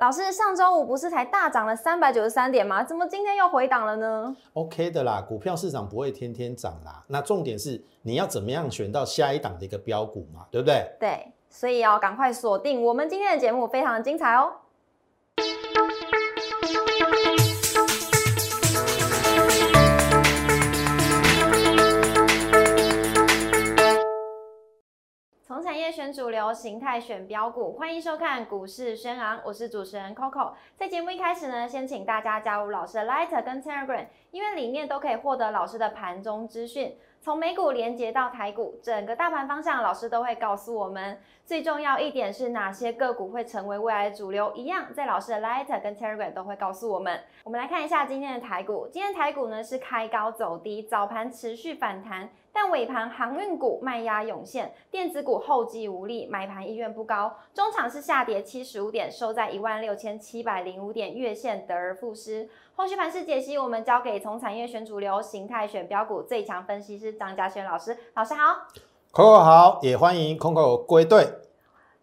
老师，上周五不是才大涨了三百九十三点吗？怎么今天又回档了呢？OK 的啦，股票市场不会天天涨啦。那重点是你要怎么样选到下一档的一个标股嘛，对不对？对，所以要赶快锁定我们今天的节目，非常的精彩哦。产业选主流，形态选标股，欢迎收看股市轩昂，我是主持人 Coco。在节目一开始呢，先请大家加入老师的 Light 跟 Telegram，因为里面都可以获得老师的盘中资讯。从美股连接到台股，整个大盘方向，老师都会告诉我们。最重要一点是哪些个股会成为未来的主流，一样在老师的 Light 跟 Telegram 都会告诉我们。我们来看一下今天的台股，今天台股呢是开高走低，早盘持续反弹。但尾盘航运股卖压涌现，电子股后继无力，买盘意愿不高。中场是下跌七十五点，收在一万六千七百零五点，月线得而复失。后续盘势解析，我们交给从产业选主流、形态选标股最强分析师张嘉轩老师。老师好，Coco 好，也欢迎 Coco 归队。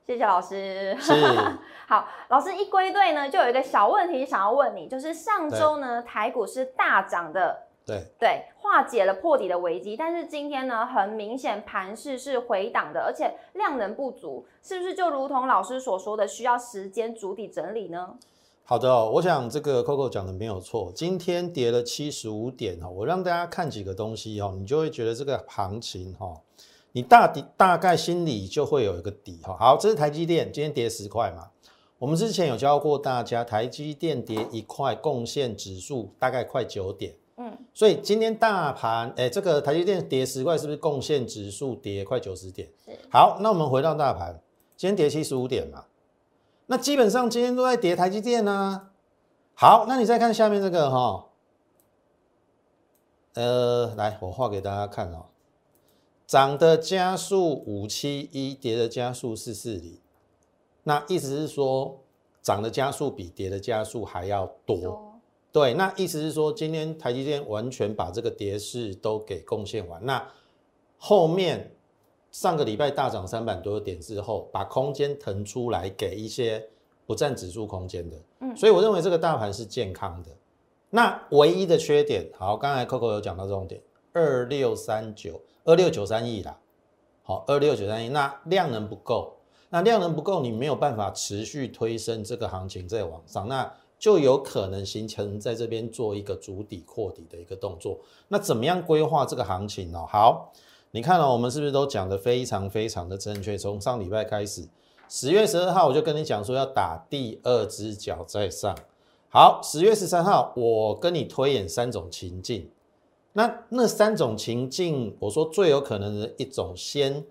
谢谢老师。是。好，老师一归队呢，就有一个小问题想要问你，就是上周呢台股是大涨的。对对，化解了破底的危机，但是今天呢，很明显盘势是回档的，而且量能不足，是不是就如同老师所说的，需要时间筑底整理呢？好的，我想这个 Coco 讲的没有错，今天跌了七十五点哈，我让大家看几个东西哈，你就会觉得这个行情哈，你大底大概心里就会有一个底哈。好，这是台积电，今天跌十块嘛，我们之前有教过大家，台积电跌一块，贡献指数大概快九点。嗯，所以今天大盘，哎，这个台积电跌十块，是不是贡献指数跌快九十点？是。好，那我们回到大盘，今天跌七十五点嘛，那基本上今天都在跌台积电呢。好，那你再看下面这个哈，呃，来，我画给大家看哦，涨的加速五七一，跌的加速四四零，那意思是说涨的加速比跌的加速还要多。对，那意思是说，今天台积电完全把这个跌势都给贡献完。那后面上个礼拜大涨三百多点之后，把空间腾出来给一些不占指数空间的。嗯，所以我认为这个大盘是健康的。那唯一的缺点，好，刚才 Coco 有讲到重点，二六三九二六九三亿啦，好，二六九三亿，那量能不够，那量能不够，你没有办法持续推升这个行情再往上。那就有可能形成在这边做一个主底扩底的一个动作。那怎么样规划这个行情呢？好，你看了我们是不是都讲的非常非常的正确？从上礼拜开始，十月十二号我就跟你讲说要打第二只脚再上。好，十月十三号我跟你推演三种情境。那那三种情境，我说最有可能的一种先。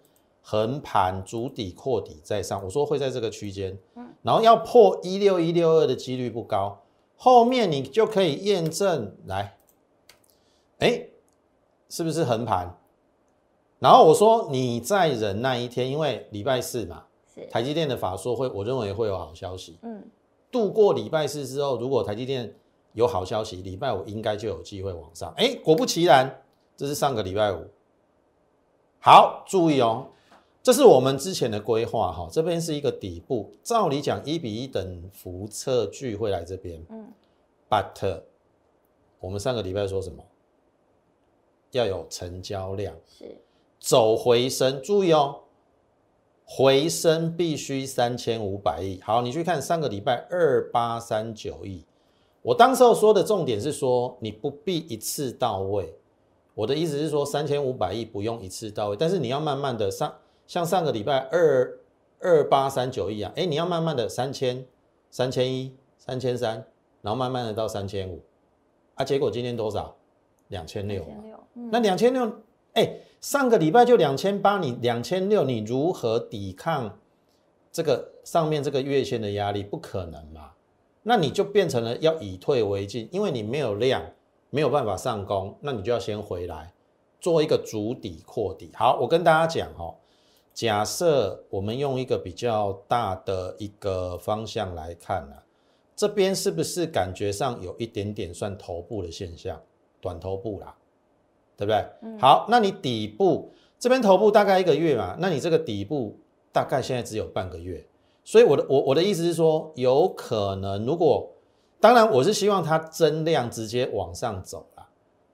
横盘筑底扩底再上，我说会在这个区间，嗯，然后要破一六一六二的几率不高，后面你就可以验证来，哎，是不是横盘？然后我说你在忍那一天，因为礼拜四嘛，台积电的法说会，我认为会有好消息，嗯，度过礼拜四之后，如果台积电有好消息，礼拜五应该就有机会往上，哎，果不其然，这是上个礼拜五，好，注意哦。这是我们之前的规划哈，这边是一个底部，照理讲一比一等幅测距会来这边，嗯，but 我们上个礼拜说什么？要有成交量，是走回升，注意哦，回升必须三千五百亿。好，你去看上个礼拜二八三九亿，我当时候说的重点是说你不必一次到位，我的意思是说三千五百亿不用一次到位，但是你要慢慢的上。像上个礼拜二二八三九亿啊，哎，你要慢慢的三千三千一三千三，然后慢慢的到三千五，啊，结果今天多少？两千六。那两千六，哎，上个礼拜就两千八，你两千六，你如何抵抗这个上面这个月线的压力？不可能嘛？那你就变成了要以退为进，因为你没有量，没有办法上攻，那你就要先回来做一个主底扩底。好，我跟大家讲哦。假设我们用一个比较大的一个方向来看呢，这边是不是感觉上有一点点算头部的现象，短头部啦，对不对？好，那你底部这边头部大概一个月嘛，那你这个底部大概现在只有半个月，所以我的我我的意思是说，有可能如果当然我是希望它增量直接往上走啦，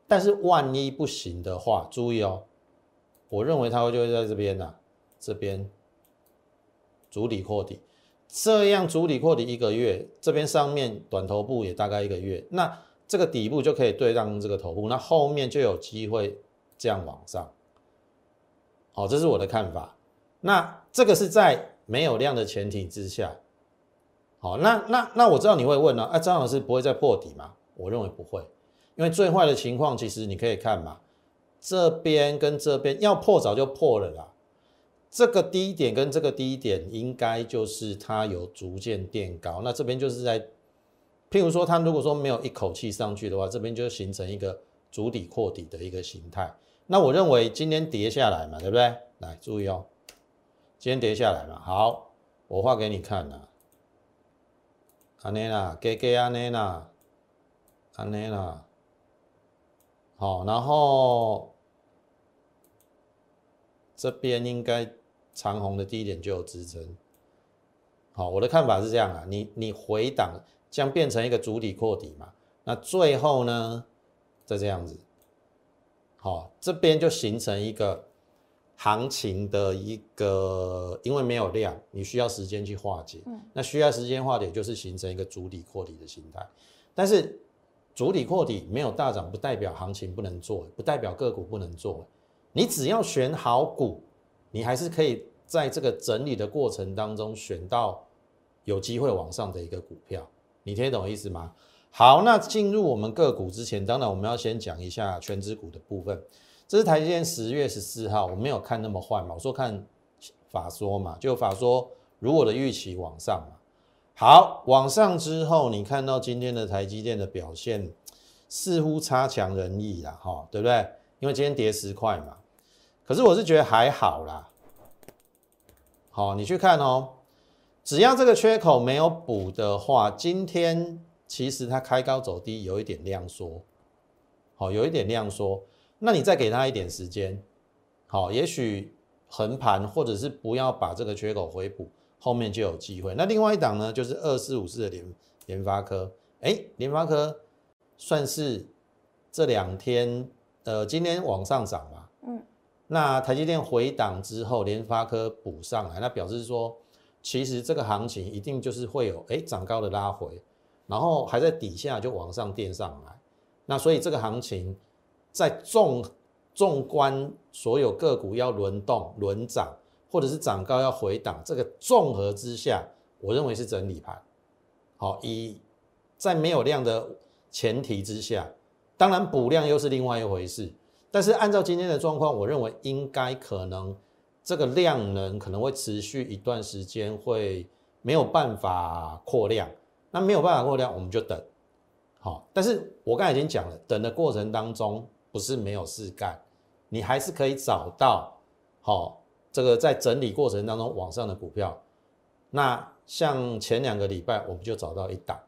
但是万一不行的话，注意哦，我认为它会就会在这边呐、这边主底扩底，这样主底扩底一个月，这边上面短头部也大概一个月，那这个底部就可以对上这个头部，那后面就有机会这样往上。好、这是我的看法。那这个是在没有量的前提之下。好，那那那我知道你会问了、啊，张老师不会再破底吗？我认为不会，因为最坏的情况其实你可以看嘛，这边跟这边要破早就破了啦。这个低点跟这个低点应该就是它有逐渐垫高，那这边就是在，譬如说它如果说没有一口气上去的话，这边就形成一个主底扩底的一个形态。那我认为今天跌下来嘛，对不对？来注意哦，今天跌下来嘛，好，我画给你看啦。安尼啦，给给安尼啦，安尼啦，好，然后这边应该长虹的低点就有支撑。好，我的看法是这样啊，你你回档将变成一个主底扩底嘛，那最后呢，再这样子，好，这边就形成一个行情的一个，因为没有量，你需要时间去化解。嗯那需要时间化解，就是形成一个主底扩底的形态。但是主底扩底没有大涨，不代表行情不能做，不代表个股不能做。你只要选好股，你还是可以在这个整理的过程当中选到有机会往上的一个股票。你听得懂意思吗？好，那进入我们个股之前，当然我们要先讲一下全指股的部分。这是台积电十月十四号，我没有看那么坏嘛，我说看法说嘛，就法说如我的预期往上嘛。好，往上之后，你看到今天的台积电的表现似乎差强人意啦，哈，对不对？因为今天跌十块嘛，可是我是觉得还好啦。好，你去看哦，只要这个缺口没有补的话，今天其实它开高走低，有一点量缩，好，有一点量缩。那你再给它一点时间，好，也许横盘或者是不要把这个缺口回补，后面就有机会。那另外一档呢，就是二四五四的联联发科，哎，联发科算是这两天，呃，今天往上涨嘛，嗯，那台积电回档之后，联发科补上来，那表示说，其实这个行情一定就是会有哎涨高的拉回，然后还在底下就往上垫上来，那所以这个行情在纵纵观所有个股要轮动轮涨，或者是涨高要回档，这个综合之下，我认为是整理盘。好，以在没有量的前提之下，当然补量又是另外一回事。但是按照今天的状况，我认为应该可能这个量能可能会持续一段时间，会没有办法扩量。那没有办法扩量，我们就等。好，但是我刚才已经讲了，等的过程当中不是没有事干，你还是可以找到好这个在整理过程当中往上的股票。那像前两个礼拜我们就找到一档，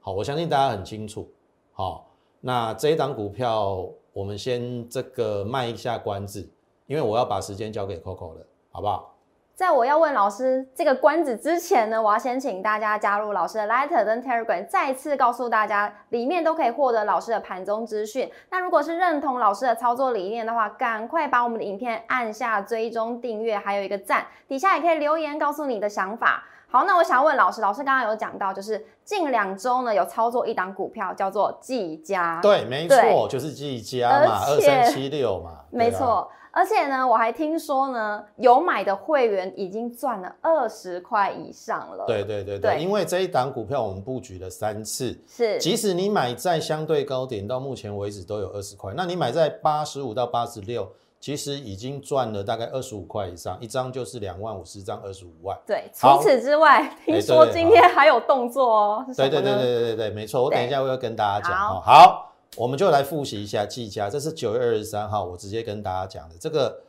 好，我相信大家很清楚。好，那这一档股票我们先这个卖一下关子，因为我要把时间交给 Coco 了，好不好？在我要问老师这个关子之前呢，我要先请大家加入老师的 Letter 跟 Telegram，再次告诉大家，里面都可以获得老师的盘中资讯。那如果是认同老师的操作理念的话，赶快把我们的影片按下追踪、订阅，还有一个赞，底下也可以留言告诉你的想法。好，那我想要问老师，老师刚刚有讲到，就是近两周呢有操作一档股票叫做技嘉，对，没对错，就是技嘉嘛，二三七六嘛。没错，而且呢，我还听说呢，有买的会员已经赚了二十块以上了。对对对对，对因为这一档股票我们布局了三次，是，即使你买在相对高点，到目前为止都有二十块，那你买在八十五到八十六，其实已经赚了大概二十五块以上，一张就是两万五十张，二十五万。对。除此之外，听说今天还有动作哦。对对对对对对，没错，我等一下我要跟大家讲好哈。好，我们就来复习一下技嘉，这是九月二十三号我直接跟大家讲的，这个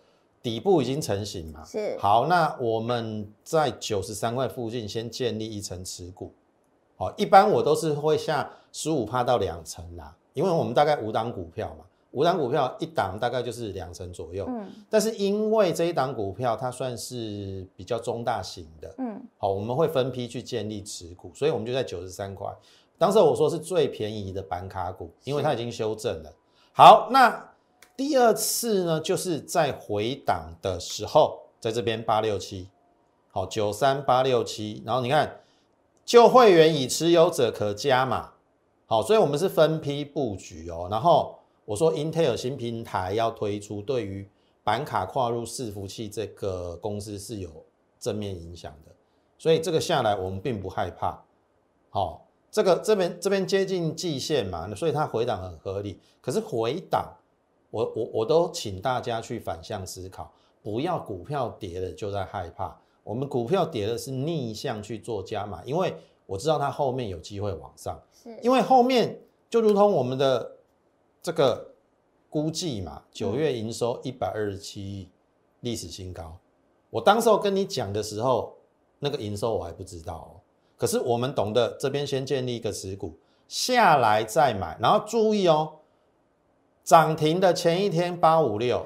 底部已经成型嘛。是好，那我们在九十三块附近先建立一层持股。好，一般我都是会下十五趴到两成啦，因为我们大概五档股票嘛，五档股票一档大概就是两成左右。嗯但是因为这一档股票它算是比较中大型的，嗯好，我们会分批去建立持股，所以我们就在九十三块。当时我说是最便宜的板卡股，因为它已经修正了。好，那第二次呢，就是在回档的时候，在这边八六七，好九三八六七，然后你看，旧会员已持有者可加码，好，所以我们是分批布局哦。然后我说，Intel 新平台要推出，对于板卡跨入伺服器这个公司是有正面影响的，所以这个下来我们并不害怕。好、这个这边这边接近季线嘛，所以它回档很合理。可是回档，我我我都请大家去反向思考，不要股票跌了就在害怕。我们股票跌了是逆向去做加码，因为我知道它后面有机会往上。是，因为后面就如同我们的这个估计嘛，九月营收一百二十七亿，历史新高。我当时候跟你讲的时候，那个营收我还不知道哦。可是我们懂得这边先建立一个持股，下来再买，然后注意哦，涨停的前一天八五六，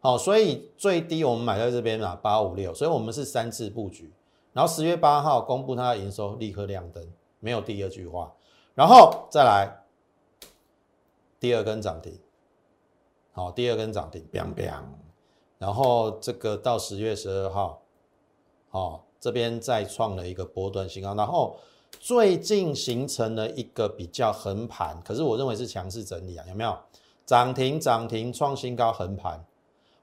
好，所以最低我们买在这边嘛，八五六，所以我们是三次布局。然后十月八号公布它的营收，立刻亮灯，没有第二句话。然后再来第二根涨停，好，第二根涨停，biang biang。然后这个到十月十二号，好，这边再创了一个波段新高。然后最近形成了一个比较横盘，可是我认为是强势整理啊，有没有？涨停涨停创新高横盘，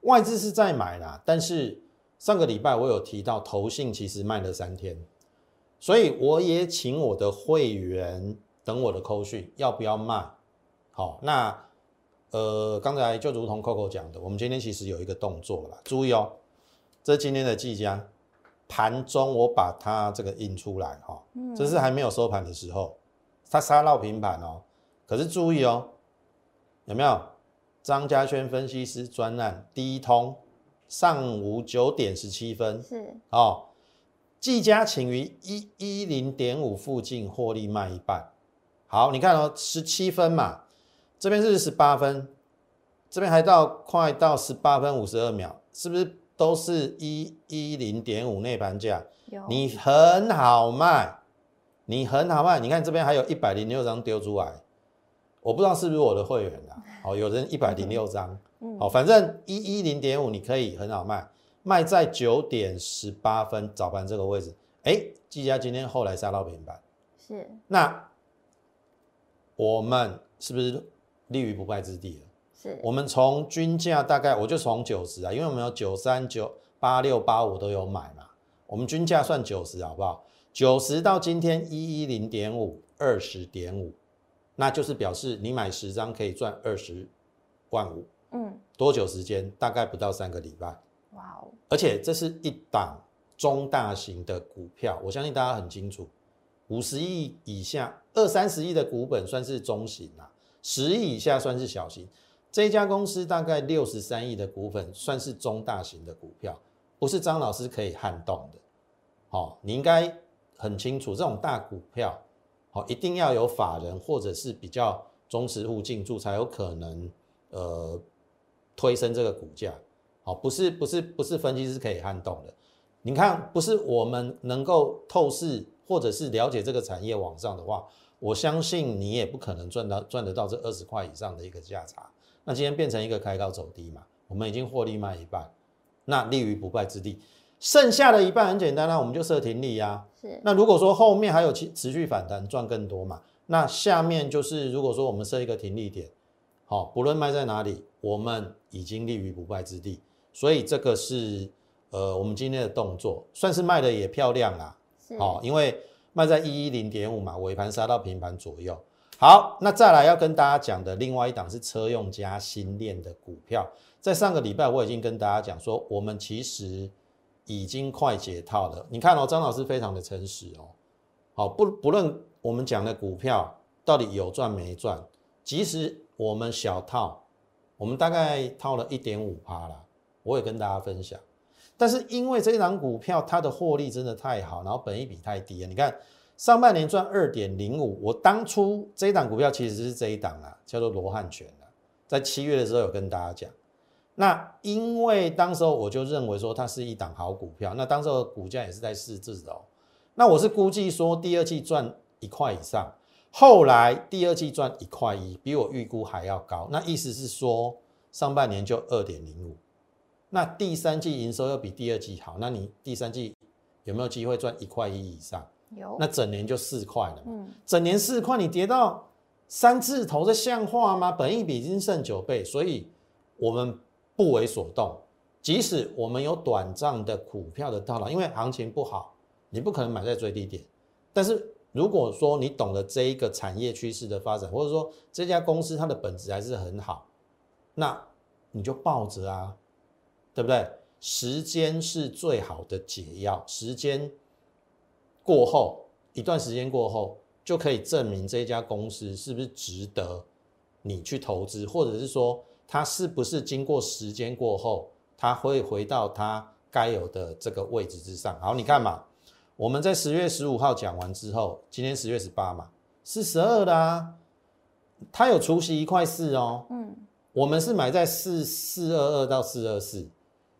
外资是在买啦，但是上个礼拜我有提到投信其实卖了三天，所以我也请我的会员等我的扣讯要不要卖？好，那呃刚才就如同 Coco 讲的，我们今天其实有一个动作啦，注意哦，这是今天的技嘉盘中我把它这个印出来哈、嗯。这是还没有收盘的时候，它杀到平盘哦，可是注意哦，有没有？张家轩分析师专案第一通上午九点十七分。是，哦，技嘉请于一一零点五附近获利卖一半。好，你看哦，十七分嘛，这边是十八分，这边还到快到十八分五十二秒，是不是都是一一零点五内盘价？你很好卖，你很好卖。你看这边还有一百零六张丢出来，我不知道是不是我的会员啦。好，有人一百零六张，嗯好，反正一一零点五你可以很好卖，卖在九点十八分早盘这个位置。哎，技嘉今天后来杀到平板，是，那我们是不是立于不败之地了？是，我们从均价大概我就从九十啊，因为我们有九三、九八六、八五都有买嘛，我们均价算九十好不好？九十到今天一一零点五，二十点五，那就是表示你买十张可以赚二十万五，嗯，多久时间？大概不到三个礼拜，哇哦，而且这是一档中大型的股票，我相信大家很清楚，五十亿以下、二三十亿的股本算是中型啊，十亿以下算是小型。这家公司大概六十三亿的股本，算是中大型的股票，不是张老师可以撼动的。好、你应该很清楚，这种大股票，好、一定要有法人或者是比较忠实户进驻，才有可能呃推升这个股价。好、不是不是不是分析师可以撼动的。你看，不是我们能够透视或者是了解这个产业往上的话，我相信你也不可能赚到赚得到这二十块以上的一个价差。那今天变成一个开高走低嘛，我们已经获利卖一半，那立于不败之地。剩下的一半很简单啦、啊我们就设停利呀、是，那如果说后面还有持持续反弹赚更多嘛，那下面就是如果说我们设一个停利点，好、不论卖在哪里，我们已经立于不败之地。所以这个是呃我们今天的动作，算是卖的也漂亮啦。是，好、因为卖在一一零点五嘛，尾盘杀到平盘左右。好，那再来要跟大家讲的另外一档是车用加新链的股票，在上个礼拜我已经跟大家讲说，我们其实已经快解套了。你看哦，张老师非常的诚实哦。好，不不论我们讲的股票到底有赚没赚，即使我们小套，我们大概套了一点五趴啦，我也跟大家分享。但是因为这一档股票它的获利真的太好，然后本益比太低了。你看上半年赚二点零五，我当初这一档股票其实是这一档啊，叫做罗汉拳啊。在七月的时候有跟大家讲。那因为当时候我就认为说它是一档好股票，那当时候股价也是在四字头，那我是估计说第二季赚一块以上，后来第二季赚一块一，比我预估还要高。那意思是说上半年就二点零五，那第三季营收又比第二季好，那你第三季有没有机会赚一块一以上？有，那整年就四块了嘛。嗯，整年四块，你跌到三字头，这像话吗？本一比已经剩九倍，所以我们不为所动。即使我们有短暂的股票的套牢，因为行情不好，你不可能买在最低点。但是如果说你懂得这一个产业趋势的发展，或者说这家公司它的本质还是很好，那你就抱着啊，对不对？时间是最好的解药，时间过后一段时间过后，就可以证明这家公司是不是值得你去投资，或者是说它是不是经过时间过后，它会回到它该有的这个位置之上。好，你看嘛，我们在十月十五号讲完之后，今天十月十八嘛，四十二的啊，它有除息一块四哦，嗯，我们是买在四四二二到四二四，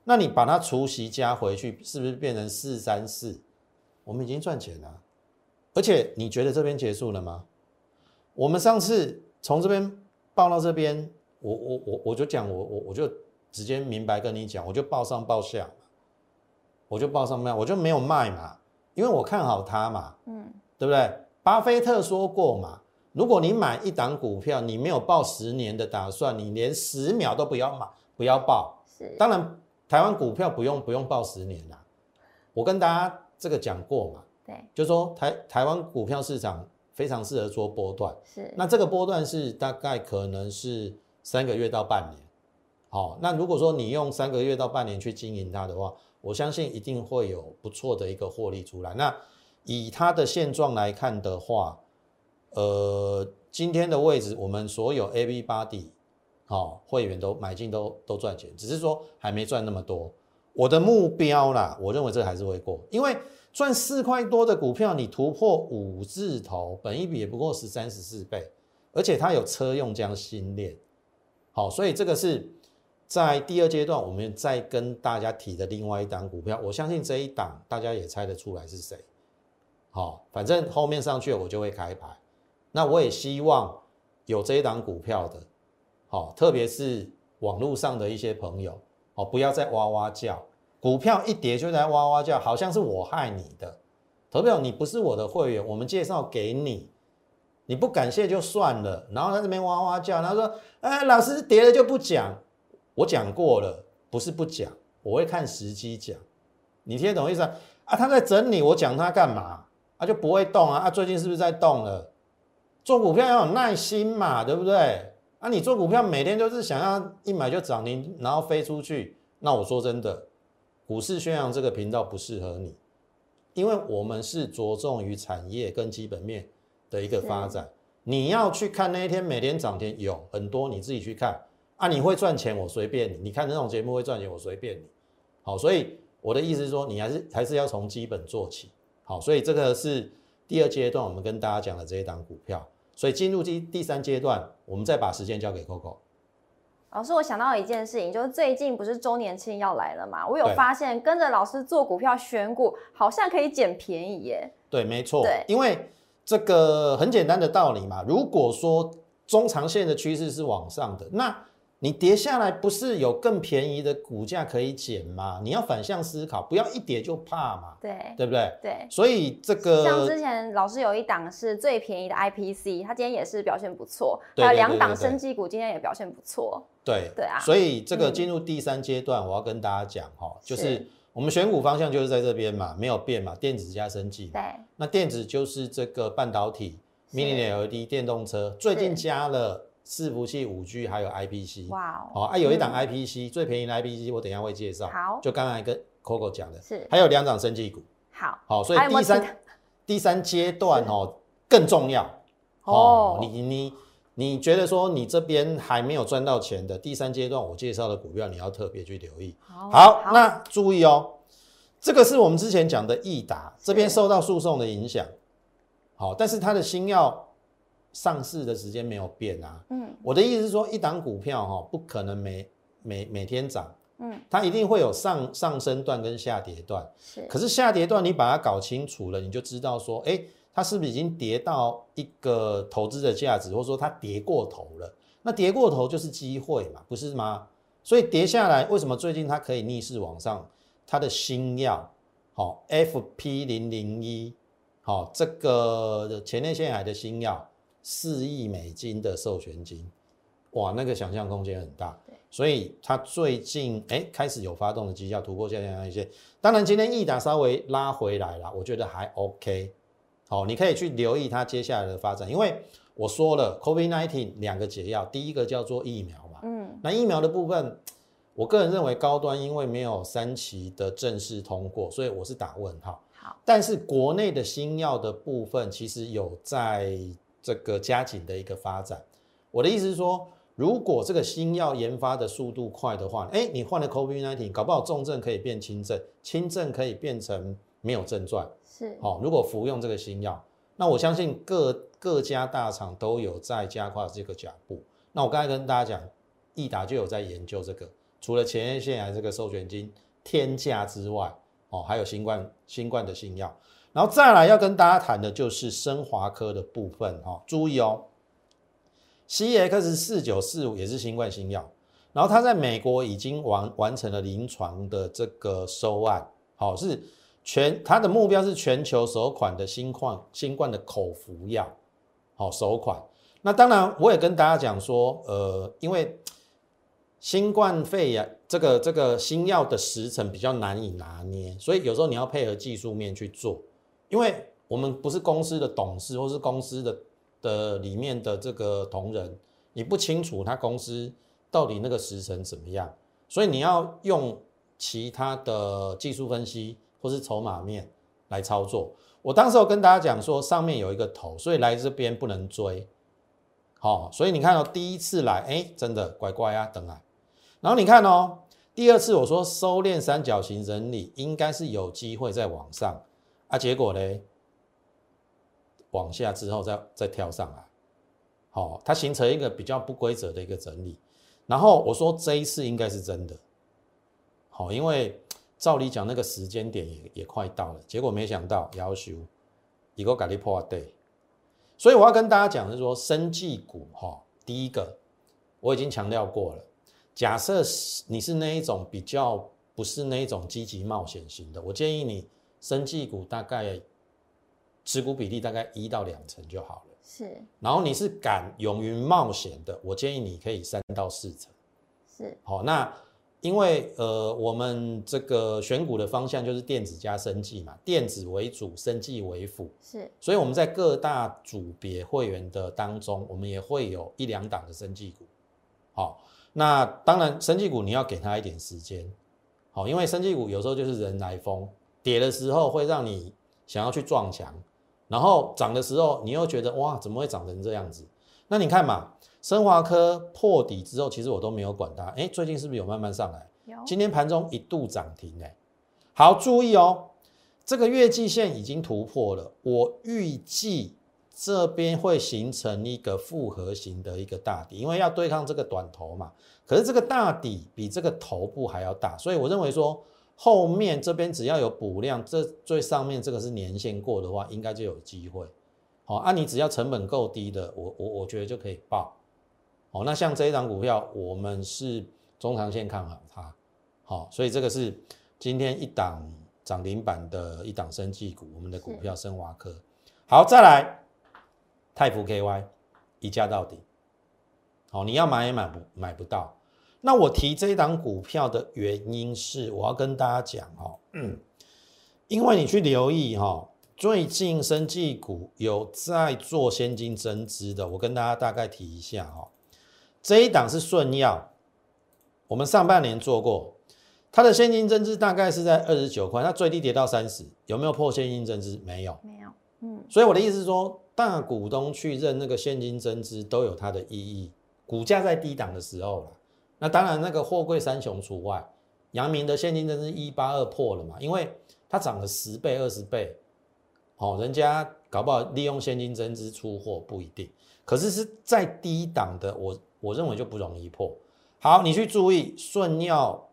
那你把它除息加回去，是不是变成四三四？我们已经赚钱了，而且你觉得这边结束了吗？我们上次从这边报到这边，我我我我就讲我我我就直接明白跟你讲，我就报上报下嘛，我就报上卖，我就没有卖嘛，因为我看好它嘛，嗯，对不对？巴菲特说过嘛，如果你买一档股票，你没有报十年的打算，你连十秒都不要买，不要报。是，当然，台湾股票不用不用报十年啦。我跟大家这个讲过嘛，对，就说台台湾股票市场非常适合做波段，是，那这个波段是大概可能是三个月到半年。好，那如果说你用三个月到半年去经营它的话，我相信一定会有不错的一个获利出来。那以它的现状来看的话，呃，今天的位置，我们所有 A B 八 D 好会员都买进都都赚钱，只是说还没赚那么多。我的目标啦，我认为这还是会过，因为赚四块多的股票，你突破五字头，本一比也不过十三十四倍，而且它有车用这样新链，好，所以这个是在第二阶段我们再跟大家提的另外一档股票，我相信这一档大家也猜得出来是谁，好，反正后面上去我就会开牌，那我也希望有这一档股票的，好，特别是网络上的一些朋友。哦，不要再哇哇叫，股票一跌就在哇哇叫，好像是我害你的。投票你不是我的会员，我们介绍给你，你不感谢就算了，然后在这边哇哇叫，然后说，哎，老师跌了就不讲，我讲过了，不是不讲，我会看时机讲，你听得懂意思啊？啊，他在整理，我讲他干嘛？啊，就不会动啊？啊，最近是不是在动了？做股票要有耐心嘛，对不对？啊，你做股票每天都是想要一买就涨停，然后飞出去。那我说真的，股市宣扬这个频道不适合你，因为我们是着重于产业跟基本面的一个发展。你要去看那一天每天涨停有很多，你自己去看啊。你会赚钱，我随便你。你看那种节目会赚钱，我随便你。好，所以我的意思是说，你还是还是要从基本做起。好，所以这个是第二阶段我们跟大家讲的这一档股票。所以进入第第三阶段，我们再把时间交给 Coco。老师，我想到一件事情，就是最近不是周年庆要来了嘛？我有对发现跟着老师做股票选股，好像可以捡便宜耶。对，没错对，因为这个很简单的道理嘛。如果说中长线的趋势是往上的，那你跌下来不是有更便宜的股价可以捡吗？你要反向思考，不要一跌就怕嘛，对对不对？对，所以这个像之前老师有一档是最便宜的 IPC，它今天也是表现不错，对对还有两档生技股今天也表现不错。对对啊所以这个嗯进入第三阶段，我要跟大家讲哈，就是是我们选股方向就是在这边嘛，没有变嘛，电子加生技嘛。对，那电子就是这个半导体、Mini LED、电动车，最近加了伺服器、五 G 还有 IPC。哇哦，好啊，有一档嗯 IPC、最便宜的 IPC，我等一下会介绍。好就刚才跟 Coco 讲的，是还有两档生技股。好，好，所以第三第三阶段哦更重要哦哦。你你你觉得说你这边还没有赚到钱的，第三阶段我介绍的股票你要特别去留意。好好，那注意哦，这个是我们之前讲的益达，这边受到诉讼的影响。好，但是它的新药上市的时间没有变啊。嗯我的意思是说，一档股票哈、不可能每每每天涨，嗯，它一定会有上上升段跟下跌段。是，可是下跌段你把它搞清楚了，你就知道说，哎，它是不是已经跌到一个投资的价值，或者说它跌过头了？那跌过头就是机会嘛，不是吗？所以跌下来，为什么最近它可以逆势往上？它的新药，好、FP 零零一，好，这个前列腺癌的新药，四亿美金的授权金，哇，那个想象空间很大对。所以它最近哎开始有发动的绩效突破下降一些，当然今天益达稍微拉回来了，我觉得还 OK。好，你可以去留意它接下来的发展，因为我说了，COVID-19 两个解药，第一个叫做疫苗嘛，嗯那疫苗的部分，我个人认为高端因为没有三期的正式通过，所以我是打问号。好，但是国内的新药的部分，其实有在这个加紧的一个发展。我的意思是说，如果这个新药研发的速度快的话，哎，你换了 COVID-19，搞不好重症可以变轻症，轻症可以变成没有症状。是，好、如果服用这个新药，那我相信各各家大厂都有在加快这个脚步。那我刚才跟大家讲，益达就有在研究这个，除了前列腺癌这个授权金天价之外，哦，还有新冠新冠的新药，然后再来要跟大家谈的就是生华科的部分哈、哦，注意哦，CX 四九四五也是新冠新药，然后它在美国已经完完成了临床的这个收案，好、是全它的目标是全球首款的新冠新冠的口服药，好、首款。那当然，我也跟大家讲说，呃，因为新冠肺炎这个这个新药的时程比较难以拿捏，所以有时候你要配合技术面去做，因为我们不是公司的董事或是公司的的里面的这个同仁，你不清楚他公司到底那个时程怎么样，所以你要用其他的技术分析或是筹码面来操作。我当时有跟大家讲说，上面有一个头，所以来这边不能追。好、所以你看到、哦、第一次来，哎，真的乖乖啊，等来。然后你看哦，第二次我说收敛三角形整理，应该是有机会再往上啊，结果嘞，往下之后再再跳上来，好、它形成一个比较不规则的一个整理。然后我说这一次应该是真的，好、因为照理讲那个时间点也也快到了，结果没想到要求一个改立破 day，所以我要跟大家讲的是说，生技股哈、第一个我已经强调过了。假设你是那一种比较不是那一种积极冒险型的，我建议你生技股大概持股比例大概一到两成就好了。是然后你是敢勇于冒险的，我建议你可以三到四成。是，好，那因为呃我们这个选股的方向就是电子加生技嘛，电子为主，生技为辅，是所以我们在各大组别会员的当中，我们也会有一两档的生技股。好。那当然，生技股你要给它一点时间，好，因为生技股有时候就是人来疯，跌的时候会让你想要去撞墙，然后涨的时候你又觉得哇，怎么会涨成这样子？那你看嘛，生华科破底之后，其实我都没有管它，哎，最近是不是有慢慢上来？有今天盘中一度涨停，哎，好，注意哦，这个月季线已经突破了，我预计。这边会形成一个复合型的一个大底，因为要对抗这个短头嘛。可是这个大底比这个头部还要大，所以我认为说后面这边只要有补量，这最上面这个是年限过的话，应该就有机会。好、哦，啊，你只要成本够低的，我我我觉得就可以报。好、哦，那像这一档股票，我们是中长线看好它。好、哦，所以这个是今天一档涨停板的一档生技股，我们的股票升华科。好，再来。泰福 KY 一价到底，好，你要买也买不买不到。那我提这一档股票的原因是，我要跟大家讲哦，嗯，因为你去留意哈、哦，最近生技股有在做现金增资的，我跟大家大概提一下哈、哦，这一档是顺药，我们上半年做过，它的现金增资大概是在二十九块，它最低跌到三十，有没有破现金增资？没有，没有，嗯，所以我的意思是说。大股东去认那个现金增资都有它的意义，股价在低档的时候了，那当然那个货柜三雄除外，阳明的现金增资一八二破了嘛，因为它涨了十倍二十倍，哦，人家搞不好利用现金增资出货不一定，可是是在低档的，我我认为就不容易破。好，你去注意顺尿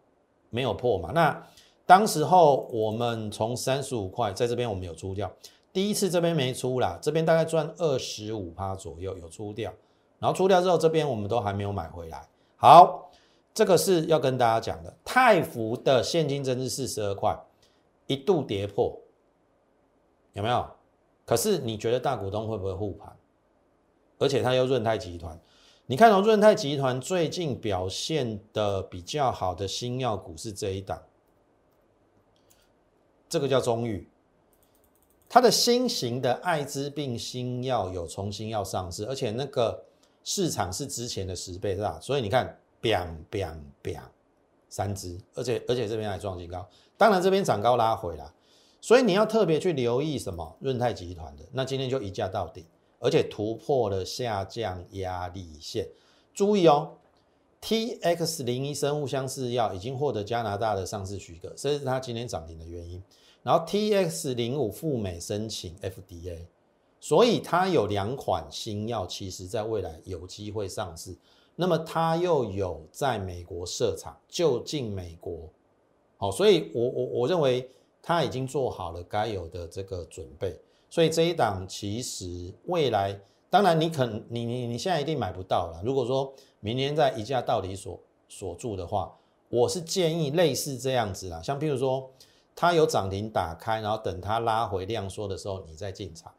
没有破嘛？那当时候我们从三十五块在这边我们有出掉，第一次这边没出啦，这边大概赚二十五趴左右有出掉，然后出掉之后这边我们都还没有买回来。好，这个是要跟大家讲的，泰福的现金增值四十二块，一度跌破。有没有？可是你觉得大股东会不会护盘？而且它又润泰集团，你看到润泰集团最近表现的比较好的新药股是这一档，这个叫中裕，它的新型的艾滋病新药有重新要上市，而且那个市场是之前的十倍大，所以你看，biang biang biang，三只，而且而且这边还创新高，当然这边涨高拉回了。所以你要特别去留意什么润泰集团的，那今天就一价到底，而且突破了下降压力线。注意哦，T X 零一生物相似药已经获得加拿大的上市许可，这是它今天涨停的原因。然后 T X 零五赴美申请 F D A，所以它有两款新药，其实在未来有机会上市。那么它又有在美国设厂，就近美国。好，所以我我我认为。他已经做好了该有的这个准备，所以这一档其实未来，当然你肯你你你现在一定买不到了。如果说明年在一价到底锁锁住的话，我是建议类似这样子啦，像譬如说它有涨停打开，然后等它拉回量缩的时候，你再进场。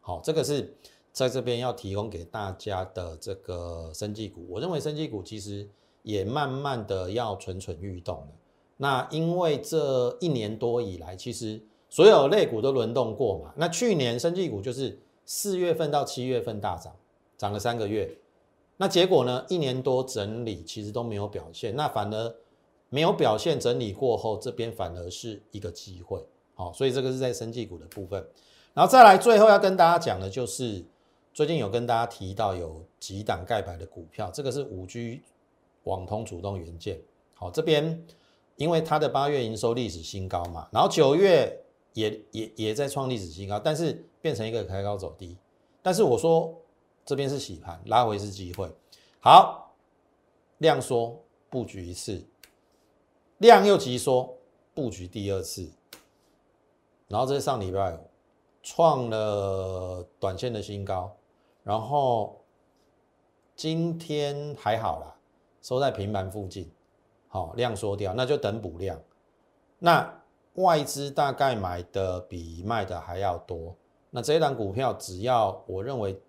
好，这个是在这边要提供给大家的这个生技股。我认为生技股其实也慢慢的要蠢蠢欲动了。那因为这一年多以来，其实所有类股都轮动过嘛。那去年生技股就是四月份到七月份大涨，涨了三个月。那结果呢？一年多整理，其实都没有表现。那反而没有表现，整理过后，这边反而是一个机会。好，所以这个是在生技股的部分。然后再来，最后要跟大家讲的就是，最近有跟大家提到有几档盖牌的股票，这个是五 G 网通主动元件。好，这边。因为它的八月营收历史新高嘛，然后九月也也也在创历史新高，但是变成一个开高走低。但是我说这边是洗盘，拉回是机会。好，量缩布局一次，量又急缩布局第二次，然后这是上礼拜创了短线的新高，然后今天还好啦，收在平盘附近。好量缩掉，那就等补量。那外资大概买的比卖的还要多。那这一档股票，只要我认为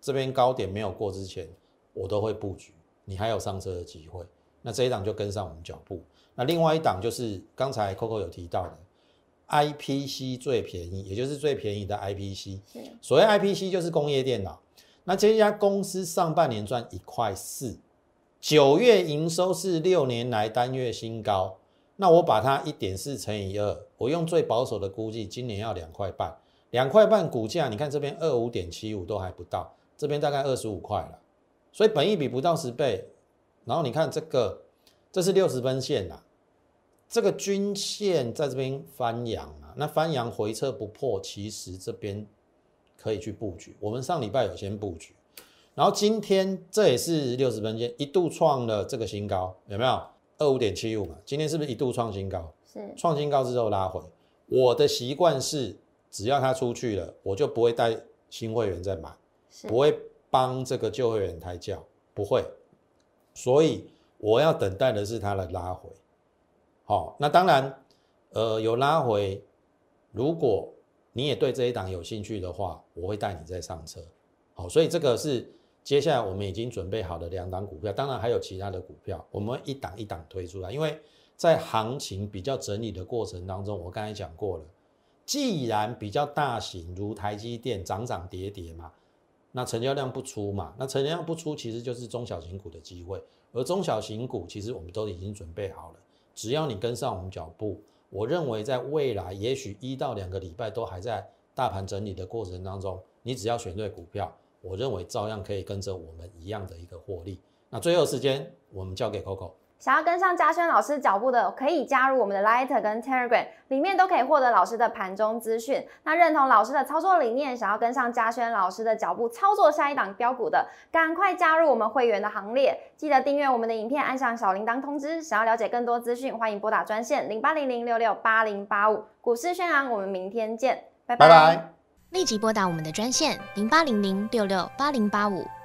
这边高点没有过之前，我都会布局。你还有上车的机会。那这一档就跟上我们脚步。那另外一档就是刚才 Coco 有提到的，IPC 最便宜，也就是最便宜的 IPC。所谓 IPC 就是工业电脑。那这家公司上半年赚一块四。九月营收是六年来单月新高，那我把它一点四乘以二，我用最保守的估计，今年要两块半，两块半股价，你看这边二五点七五都还不到，这边大概二十五块了，所以本益比不到十倍，然后你看这个，这是六十分线呐，这个均线在这边翻阳啊，那翻阳回撤不破，其实这边可以去布局，我们上礼拜有先布局。然后今天这也是六十分线一度创了这个新高，有没有二五点七五嘛？今天是不是一度创新高？是创新高之后拉回。我的习惯是，只要它出去了，我就不会带新会员再买，不会帮这个旧会员抬轿，不会。所以我要等待的是它的拉回。好，那当然，呃，有拉回，如果你也对这一档有兴趣的话，我会带你再上车。好，所以这个是。接下来我们已经准备好的两档股票，当然还有其他的股票，我们一档一档推出来。因为在行情比较整理的过程当中，我刚才讲过了，既然比较大型如台积电涨涨跌跌嘛，那成交量不出嘛，那成交量不出其实就是中小型股的机会，而中小型股其实我们都已经准备好了，只要你跟上我们脚步，我认为在未来也许一到两个礼拜都还在大盘整理的过程当中，你只要选对股票。我认为照样可以跟着我们一样的一个获利。那最后时间，我们交给 Coco。想要跟上嘉轩老师脚步的，可以加入我们的 Light 跟 Telegram，里面都可以获得老师的盘中资讯。那认同老师的操作理念，想要跟上嘉轩老师的脚步操作下一档标股的，赶快加入我们会员的行列。记得订阅我们的影片，按上小铃铛通知。想要了解更多资讯，欢迎拨打专线零八零零六六八零八五。股市宣扬，我们明天见，拜拜拜。立即拨打我们的专线零八零零六六八零八五。